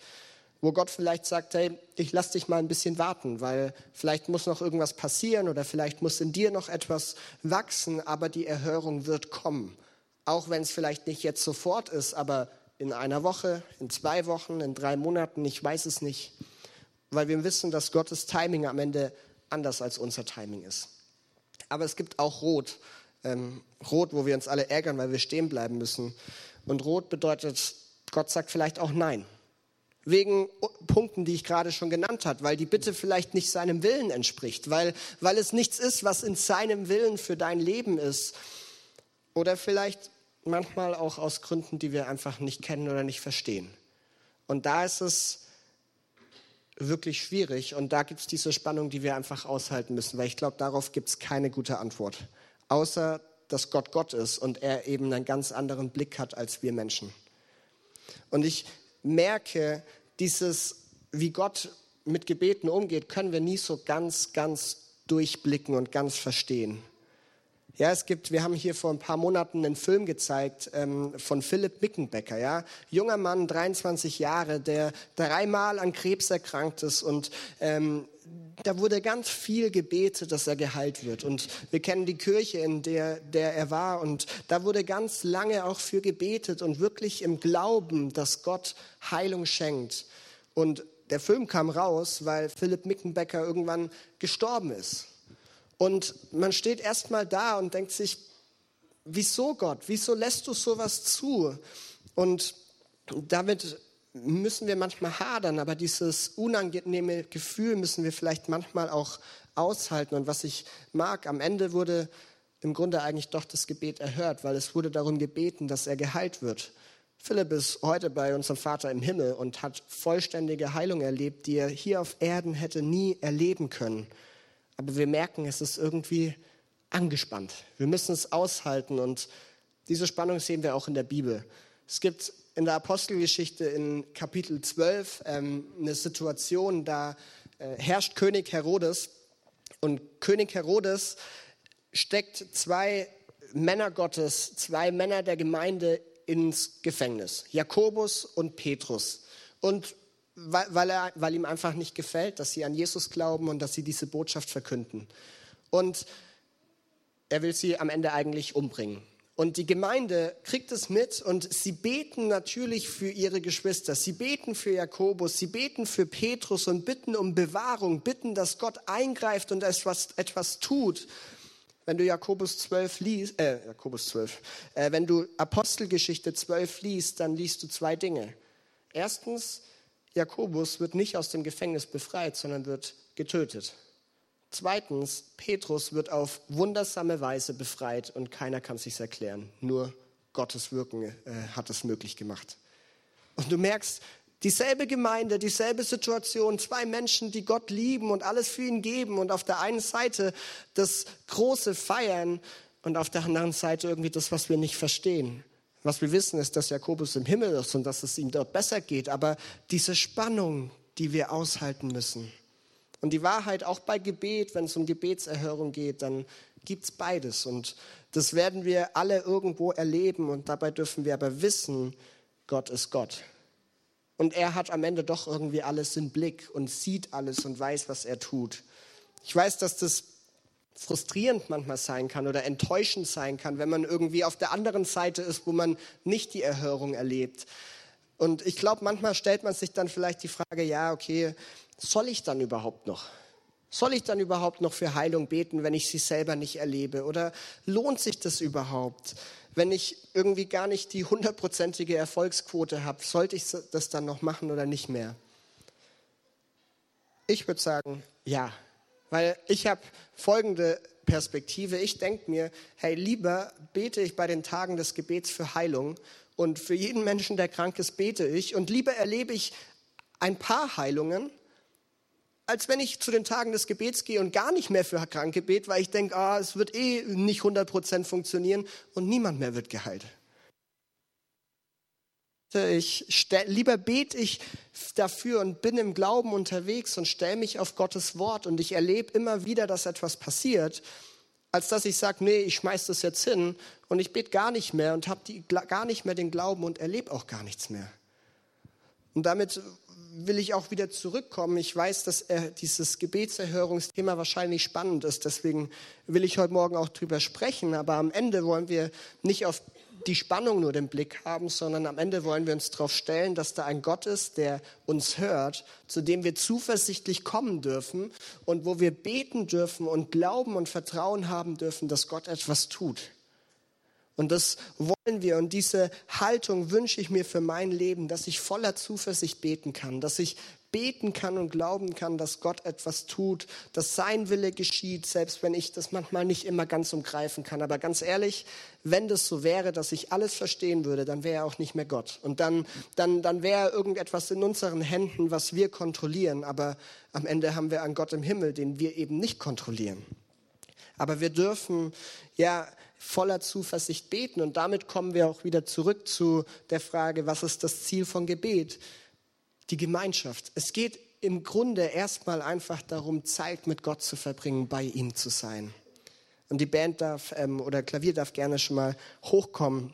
wo Gott vielleicht sagt, hey, ich lass dich mal ein bisschen warten, weil vielleicht muss noch irgendwas passieren oder vielleicht muss in dir noch etwas wachsen, aber die Erhörung wird kommen. Auch wenn es vielleicht nicht jetzt sofort ist, aber in einer Woche, in zwei Wochen, in drei Monaten, ich weiß es nicht. Weil wir wissen, dass Gottes Timing am Ende anders als unser Timing ist. Aber es gibt auch Rot ähm, rot, wo wir uns alle ärgern, weil wir stehen bleiben müssen. Und rot bedeutet, Gott sagt vielleicht auch Nein. Wegen Punkten, die ich gerade schon genannt habe, weil die Bitte vielleicht nicht seinem Willen entspricht, weil, weil es nichts ist, was in seinem Willen für dein Leben ist. Oder vielleicht manchmal auch aus Gründen, die wir einfach nicht kennen oder nicht verstehen. Und da ist es wirklich schwierig und da gibt es diese Spannung, die wir einfach aushalten müssen, weil ich glaube, darauf gibt es keine gute Antwort außer dass Gott Gott ist und er eben einen ganz anderen Blick hat als wir Menschen. Und ich merke, dieses, wie Gott mit Gebeten umgeht, können wir nie so ganz, ganz durchblicken und ganz verstehen. Ja, es gibt, wir haben hier vor ein paar Monaten einen Film gezeigt ähm, von Philipp Mickenbecker, ja, junger Mann, 23 Jahre, der dreimal an Krebs erkrankt ist und ähm, da wurde ganz viel gebetet, dass er geheilt wird. Und wir kennen die Kirche, in der, der er war. Und da wurde ganz lange auch für gebetet und wirklich im Glauben, dass Gott Heilung schenkt. Und der Film kam raus, weil Philipp Mickenbecker irgendwann gestorben ist. Und man steht erstmal da und denkt sich, wieso Gott? Wieso lässt du sowas zu? Und damit müssen wir manchmal hadern, aber dieses unangenehme Gefühl müssen wir vielleicht manchmal auch aushalten. Und was ich mag, am Ende wurde im Grunde eigentlich doch das Gebet erhört, weil es wurde darum gebeten, dass er geheilt wird. Philipp ist heute bei unserem Vater im Himmel und hat vollständige Heilung erlebt, die er hier auf Erden hätte nie erleben können aber wir merken, es ist irgendwie angespannt. Wir müssen es aushalten und diese Spannung sehen wir auch in der Bibel. Es gibt in der Apostelgeschichte in Kapitel 12 ähm, eine Situation, da äh, herrscht König Herodes und König Herodes steckt zwei Männer Gottes, zwei Männer der Gemeinde ins Gefängnis, Jakobus und Petrus. Und weil, weil, er, weil ihm einfach nicht gefällt, dass sie an Jesus glauben und dass sie diese Botschaft verkünden. Und er will sie am Ende eigentlich umbringen. Und die Gemeinde kriegt es mit und sie beten natürlich für ihre Geschwister. Sie beten für Jakobus, sie beten für Petrus und bitten um Bewahrung, bitten, dass Gott eingreift und etwas, etwas tut. Wenn du Jakobus 12 liest, äh, Jakobus 12, äh, wenn du Apostelgeschichte 12 liest, dann liest du zwei Dinge. Erstens, Jakobus wird nicht aus dem Gefängnis befreit, sondern wird getötet. Zweitens, Petrus wird auf wundersame Weise befreit und keiner kann sich erklären. Nur Gottes Wirken äh, hat es möglich gemacht. Und du merkst, dieselbe Gemeinde, dieselbe Situation, zwei Menschen, die Gott lieben und alles für ihn geben und auf der einen Seite das große Feiern und auf der anderen Seite irgendwie das, was wir nicht verstehen. Was wir wissen, ist, dass Jakobus im Himmel ist und dass es ihm dort besser geht. Aber diese Spannung, die wir aushalten müssen. Und die Wahrheit, auch bei Gebet, wenn es um Gebetserhörung geht, dann gibt es beides. Und das werden wir alle irgendwo erleben. Und dabei dürfen wir aber wissen, Gott ist Gott. Und er hat am Ende doch irgendwie alles im Blick und sieht alles und weiß, was er tut. Ich weiß, dass das frustrierend manchmal sein kann oder enttäuschend sein kann, wenn man irgendwie auf der anderen Seite ist, wo man nicht die Erhörung erlebt. Und ich glaube, manchmal stellt man sich dann vielleicht die Frage, ja, okay, soll ich dann überhaupt noch? Soll ich dann überhaupt noch für Heilung beten, wenn ich sie selber nicht erlebe? Oder lohnt sich das überhaupt? Wenn ich irgendwie gar nicht die hundertprozentige Erfolgsquote habe, sollte ich das dann noch machen oder nicht mehr? Ich würde sagen, ja, weil ich habe folgende Perspektive. Ich denke mir, hey, lieber bete ich bei den Tagen des Gebets für Heilung und für jeden Menschen, der krank ist, bete ich und lieber erlebe ich ein paar Heilungen, als wenn ich zu den Tagen des Gebets gehe und gar nicht mehr für Kranke bete, weil ich denke, ah, es wird eh nicht 100% funktionieren und niemand mehr wird geheilt. Ich lieber bete ich dafür und bin im Glauben unterwegs und stelle mich auf Gottes Wort und ich erlebe immer wieder, dass etwas passiert, als dass ich sage, nee, ich schmeiß das jetzt hin und ich bete gar nicht mehr und habe gar nicht mehr den Glauben und erlebe auch gar nichts mehr. Und damit will ich auch wieder zurückkommen. Ich weiß, dass äh, dieses Gebetserhörungsthema wahrscheinlich spannend ist. Deswegen will ich heute Morgen auch drüber sprechen. Aber am Ende wollen wir nicht auf die Spannung nur den Blick haben, sondern am Ende wollen wir uns darauf stellen, dass da ein Gott ist, der uns hört, zu dem wir zuversichtlich kommen dürfen und wo wir beten dürfen und glauben und Vertrauen haben dürfen, dass Gott etwas tut. Und das wollen wir. Und diese Haltung wünsche ich mir für mein Leben, dass ich voller Zuversicht beten kann, dass ich beten kann und glauben kann, dass Gott etwas tut, dass sein Wille geschieht, selbst wenn ich das manchmal nicht immer ganz umgreifen kann. Aber ganz ehrlich, wenn das so wäre, dass ich alles verstehen würde, dann wäre er auch nicht mehr Gott. Und dann, dann, dann wäre irgendetwas in unseren Händen, was wir kontrollieren. Aber am Ende haben wir einen Gott im Himmel, den wir eben nicht kontrollieren. Aber wir dürfen ja voller Zuversicht beten. Und damit kommen wir auch wieder zurück zu der Frage, was ist das Ziel von Gebet? Die Gemeinschaft. Es geht im Grunde erstmal einfach darum, Zeit mit Gott zu verbringen, bei ihm zu sein. Und die Band darf ähm, oder Klavier darf gerne schon mal hochkommen.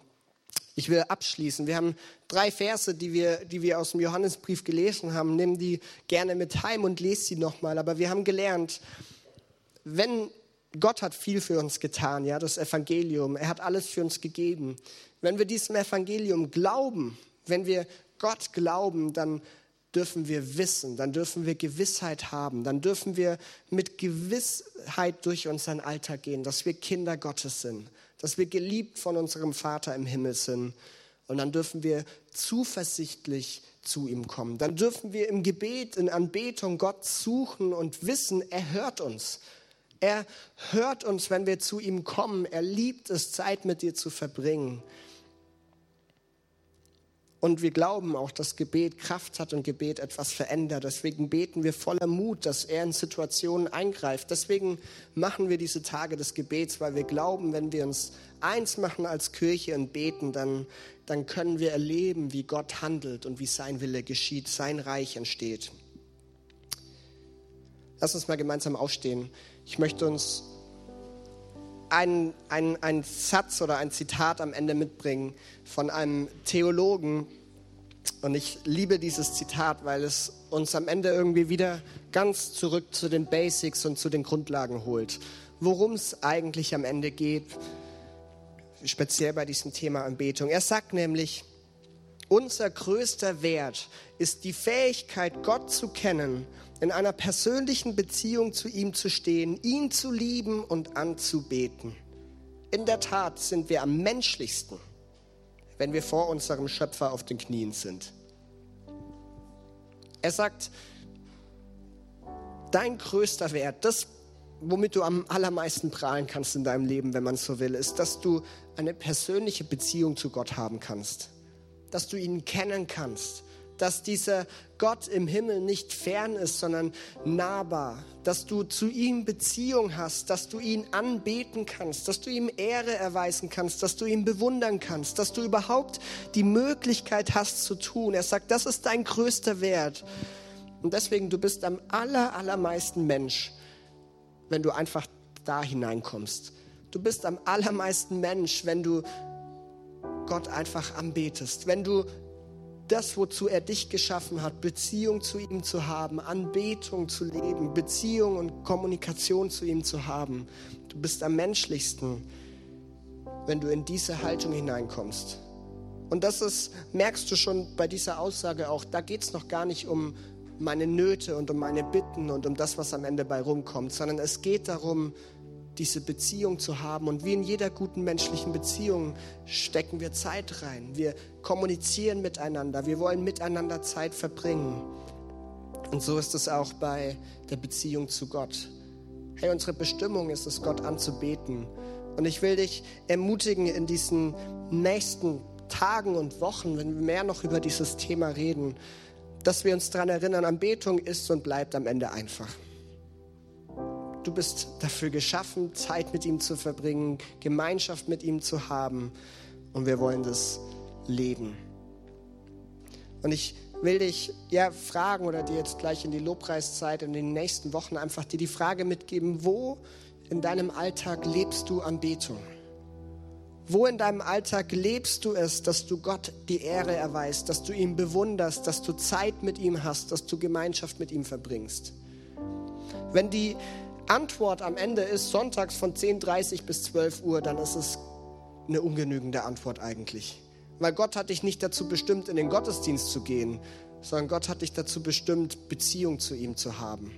Ich will abschließen. Wir haben drei Verse, die wir, die wir aus dem Johannesbrief gelesen haben. Nimm die gerne mit heim und lese sie nochmal. Aber wir haben gelernt, wenn Gott hat viel für uns getan, ja, das Evangelium. Er hat alles für uns gegeben. Wenn wir diesem Evangelium glauben, wenn wir Gott glauben, dann dürfen wir wissen, dann dürfen wir Gewissheit haben, dann dürfen wir mit Gewissheit durch unseren Alltag gehen, dass wir Kinder Gottes sind, dass wir geliebt von unserem Vater im Himmel sind. Und dann dürfen wir zuversichtlich zu ihm kommen. Dann dürfen wir im Gebet, in Anbetung Gott suchen und wissen, er hört uns. Er hört uns, wenn wir zu ihm kommen. Er liebt es, Zeit mit dir zu verbringen. Und wir glauben auch, dass Gebet Kraft hat und Gebet etwas verändert. Deswegen beten wir voller Mut, dass er in Situationen eingreift. Deswegen machen wir diese Tage des Gebets, weil wir glauben, wenn wir uns eins machen als Kirche und beten, dann, dann können wir erleben, wie Gott handelt und wie sein Wille geschieht, sein Reich entsteht. Lass uns mal gemeinsam aufstehen. Ich möchte uns einen, einen, einen Satz oder ein Zitat am Ende mitbringen von einem Theologen. Und ich liebe dieses Zitat, weil es uns am Ende irgendwie wieder ganz zurück zu den Basics und zu den Grundlagen holt. Worum es eigentlich am Ende geht, speziell bei diesem Thema Anbetung. Er sagt nämlich, unser größter Wert ist die Fähigkeit, Gott zu kennen in einer persönlichen Beziehung zu ihm zu stehen, ihn zu lieben und anzubeten. In der Tat sind wir am menschlichsten, wenn wir vor unserem Schöpfer auf den Knien sind. Er sagt, dein größter Wert, das, womit du am allermeisten prahlen kannst in deinem Leben, wenn man so will, ist, dass du eine persönliche Beziehung zu Gott haben kannst, dass du ihn kennen kannst, dass dieser Gott im Himmel nicht fern ist, sondern nahbar, dass du zu ihm Beziehung hast, dass du ihn anbeten kannst, dass du ihm Ehre erweisen kannst, dass du ihn bewundern kannst, dass du überhaupt die Möglichkeit hast zu tun. Er sagt, das ist dein größter Wert. Und deswegen, du bist am aller, allermeisten Mensch, wenn du einfach da hineinkommst. Du bist am allermeisten Mensch, wenn du Gott einfach anbetest, wenn du das, wozu er dich geschaffen hat, Beziehung zu ihm zu haben, Anbetung zu leben, Beziehung und Kommunikation zu ihm zu haben. Du bist am menschlichsten, wenn du in diese Haltung hineinkommst. Und das ist, merkst du schon bei dieser Aussage auch, da geht es noch gar nicht um meine Nöte und um meine Bitten und um das, was am Ende bei rumkommt, sondern es geht darum, diese Beziehung zu haben. Und wie in jeder guten menschlichen Beziehung stecken wir Zeit rein. Wir kommunizieren miteinander. Wir wollen miteinander Zeit verbringen. Und so ist es auch bei der Beziehung zu Gott. Hey, unsere Bestimmung ist es, Gott anzubeten. Und ich will dich ermutigen, in diesen nächsten Tagen und Wochen, wenn wir mehr noch über dieses Thema reden, dass wir uns daran erinnern, Anbetung ist und bleibt am Ende einfach. Du bist dafür geschaffen, Zeit mit ihm zu verbringen, Gemeinschaft mit ihm zu haben. Und wir wollen das leben. Und ich will dich ja fragen oder dir jetzt gleich in die Lobpreiszeit in den nächsten Wochen einfach dir die Frage mitgeben, wo in deinem Alltag lebst du Anbetung? Wo in deinem Alltag lebst du es, dass du Gott die Ehre erweist, dass du ihn bewunderst, dass du Zeit mit ihm hast, dass du Gemeinschaft mit ihm verbringst? Wenn die Antwort am Ende ist sonntags von 10.30 bis 12 Uhr, dann ist es eine ungenügende Antwort eigentlich. Weil Gott hat dich nicht dazu bestimmt, in den Gottesdienst zu gehen, sondern Gott hat dich dazu bestimmt, Beziehung zu ihm zu haben.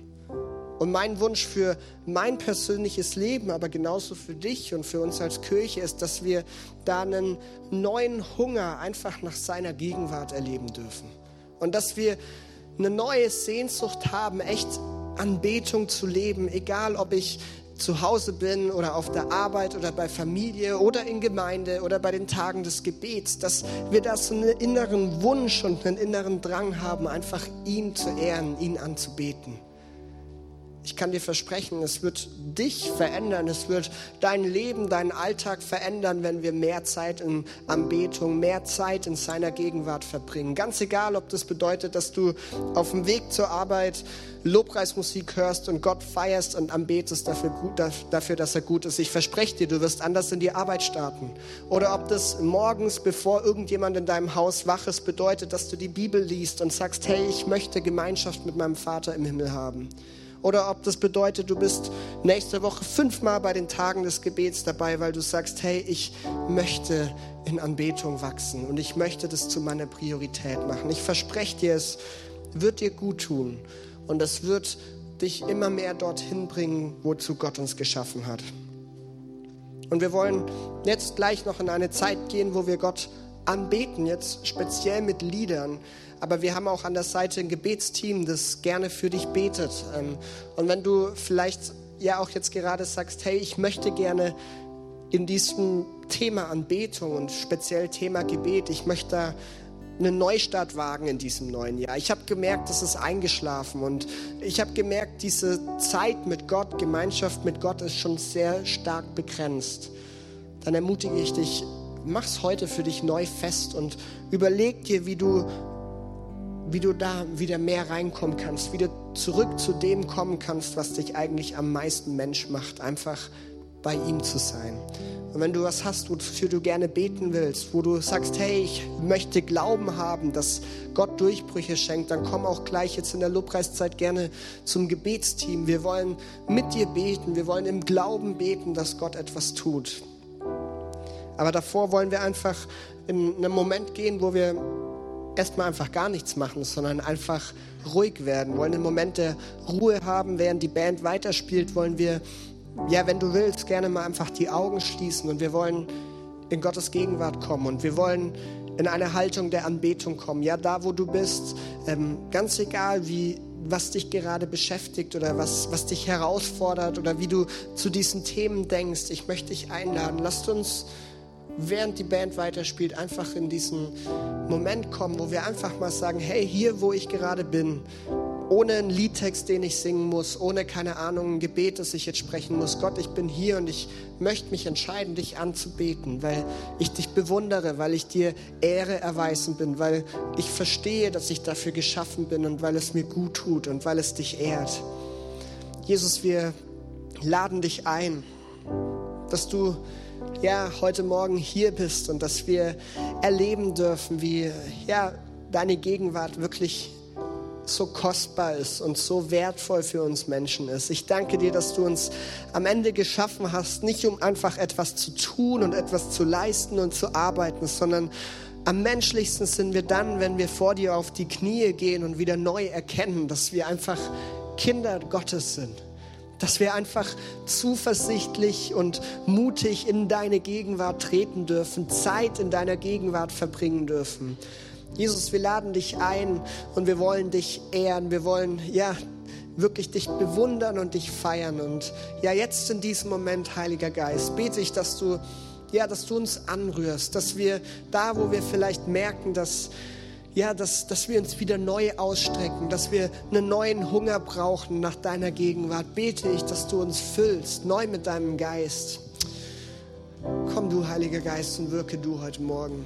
Und mein Wunsch für mein persönliches Leben, aber genauso für dich und für uns als Kirche ist, dass wir da einen neuen Hunger einfach nach seiner Gegenwart erleben dürfen. Und dass wir eine neue Sehnsucht haben, echt Anbetung zu leben, egal ob ich zu Hause bin oder auf der Arbeit oder bei Familie oder in Gemeinde oder bei den Tagen des Gebets, dass wir da so einen inneren Wunsch und einen inneren Drang haben, einfach ihn zu ehren, ihn anzubeten ich kann dir versprechen, es wird dich verändern, es wird dein Leben, deinen Alltag verändern, wenn wir mehr Zeit in Anbetung, mehr Zeit in seiner Gegenwart verbringen. Ganz egal, ob das bedeutet, dass du auf dem Weg zur Arbeit Lobpreismusik hörst und Gott feierst und anbetest dafür, dafür, dass er gut ist. Ich verspreche dir, du wirst anders in die Arbeit starten. Oder ob das morgens, bevor irgendjemand in deinem Haus wach ist, bedeutet, dass du die Bibel liest und sagst, hey, ich möchte Gemeinschaft mit meinem Vater im Himmel haben oder ob das bedeutet, du bist nächste Woche fünfmal bei den Tagen des Gebets dabei, weil du sagst, hey, ich möchte in Anbetung wachsen und ich möchte das zu meiner Priorität machen. Ich verspreche dir, es wird dir gut tun und es wird dich immer mehr dorthin bringen, wozu Gott uns geschaffen hat. Und wir wollen jetzt gleich noch in eine Zeit gehen, wo wir Gott anbeten, jetzt speziell mit Liedern aber wir haben auch an der Seite ein Gebetsteam, das gerne für dich betet. Ähm, und wenn du vielleicht ja auch jetzt gerade sagst, hey, ich möchte gerne in diesem Thema Anbetung und speziell Thema Gebet, ich möchte da einen Neustart wagen in diesem neuen Jahr. Ich habe gemerkt, es ist eingeschlafen und ich habe gemerkt, diese Zeit mit Gott, Gemeinschaft mit Gott ist schon sehr stark begrenzt. Dann ermutige ich dich, mach's heute für dich neu fest und überleg dir, wie du wie du da wieder mehr reinkommen kannst, wieder zurück zu dem kommen kannst, was dich eigentlich am meisten Mensch macht, einfach bei ihm zu sein. Und wenn du was hast, wofür du gerne beten willst, wo du sagst, hey, ich möchte Glauben haben, dass Gott Durchbrüche schenkt, dann komm auch gleich jetzt in der Lobpreiszeit gerne zum Gebetsteam. Wir wollen mit dir beten, wir wollen im Glauben beten, dass Gott etwas tut. Aber davor wollen wir einfach in einen Moment gehen, wo wir erstmal einfach gar nichts machen, sondern einfach ruhig werden, wollen einen Moment der Ruhe haben, während die Band weiterspielt, wollen wir, ja, wenn du willst, gerne mal einfach die Augen schließen und wir wollen in Gottes Gegenwart kommen und wir wollen in eine Haltung der Anbetung kommen. Ja, da wo du bist, ähm, ganz egal wie, was dich gerade beschäftigt oder was, was dich herausfordert oder wie du zu diesen Themen denkst, ich möchte dich einladen. Lasst uns während die Band weiterspielt, einfach in diesen Moment kommen, wo wir einfach mal sagen, hey, hier, wo ich gerade bin, ohne einen Liedtext, den ich singen muss, ohne keine Ahnung, ein Gebet, das ich jetzt sprechen muss. Gott, ich bin hier und ich möchte mich entscheiden, dich anzubeten, weil ich dich bewundere, weil ich dir Ehre erweisen bin, weil ich verstehe, dass ich dafür geschaffen bin und weil es mir gut tut und weil es dich ehrt. Jesus, wir laden dich ein, dass du ja heute Morgen hier bist und dass wir erleben dürfen, wie ja deine Gegenwart wirklich so kostbar ist und so wertvoll für uns Menschen ist. Ich danke dir, dass du uns am Ende geschaffen hast, nicht um einfach etwas zu tun und etwas zu leisten und zu arbeiten, sondern am menschlichsten sind wir dann, wenn wir vor dir auf die Knie gehen und wieder neu erkennen, dass wir einfach Kinder Gottes sind. Dass wir einfach zuversichtlich und mutig in deine Gegenwart treten dürfen, Zeit in deiner Gegenwart verbringen dürfen. Jesus, wir laden dich ein und wir wollen dich ehren. Wir wollen, ja, wirklich dich bewundern und dich feiern. Und ja, jetzt in diesem Moment, Heiliger Geist, bete ich, dass du, ja, dass du uns anrührst, dass wir da, wo wir vielleicht merken, dass, ja, dass, dass wir uns wieder neu ausstrecken, dass wir einen neuen Hunger brauchen nach deiner Gegenwart, bete ich, dass du uns füllst, neu mit deinem Geist. Komm du, Heiliger Geist, und wirke du heute Morgen.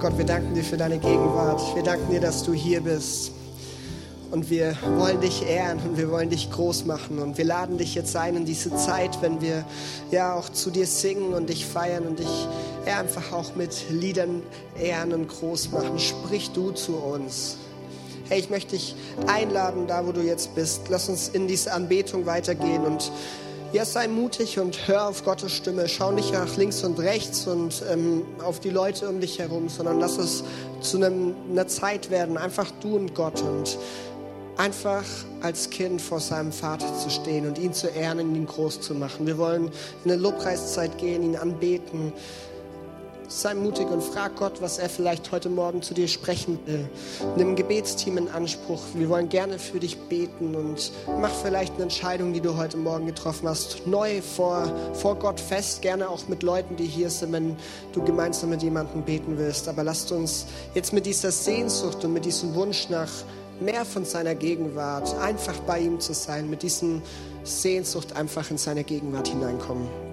Gott, wir danken dir für deine Gegenwart. Wir danken dir, dass du hier bist. Und wir wollen dich ehren und wir wollen dich groß machen. Und wir laden dich jetzt ein in diese Zeit, wenn wir ja auch zu dir singen und dich feiern und dich ja, einfach auch mit Liedern ehren und groß machen. Sprich du zu uns. Hey, ich möchte dich einladen, da wo du jetzt bist. Lass uns in diese Anbetung weitergehen und ja, sei mutig und hör auf Gottes Stimme. Schau nicht nach links und rechts und ähm, auf die Leute um dich herum, sondern lass es zu einer Zeit werden, einfach du und Gott und einfach als Kind vor seinem Vater zu stehen und ihn zu ehren und ihn groß zu machen. Wir wollen in eine Lobpreiszeit gehen, ihn anbeten sei mutig und frag Gott, was er vielleicht heute Morgen zu dir sprechen will. Nimm Gebetsteam in Anspruch. Wir wollen gerne für dich beten und mach vielleicht eine Entscheidung, die du heute Morgen getroffen hast, neu vor, vor Gott fest. Gerne auch mit Leuten, die hier sind, wenn du gemeinsam mit jemandem beten willst. Aber lasst uns jetzt mit dieser Sehnsucht und mit diesem Wunsch nach mehr von seiner Gegenwart, einfach bei ihm zu sein, mit diesem Sehnsucht einfach in seine Gegenwart hineinkommen.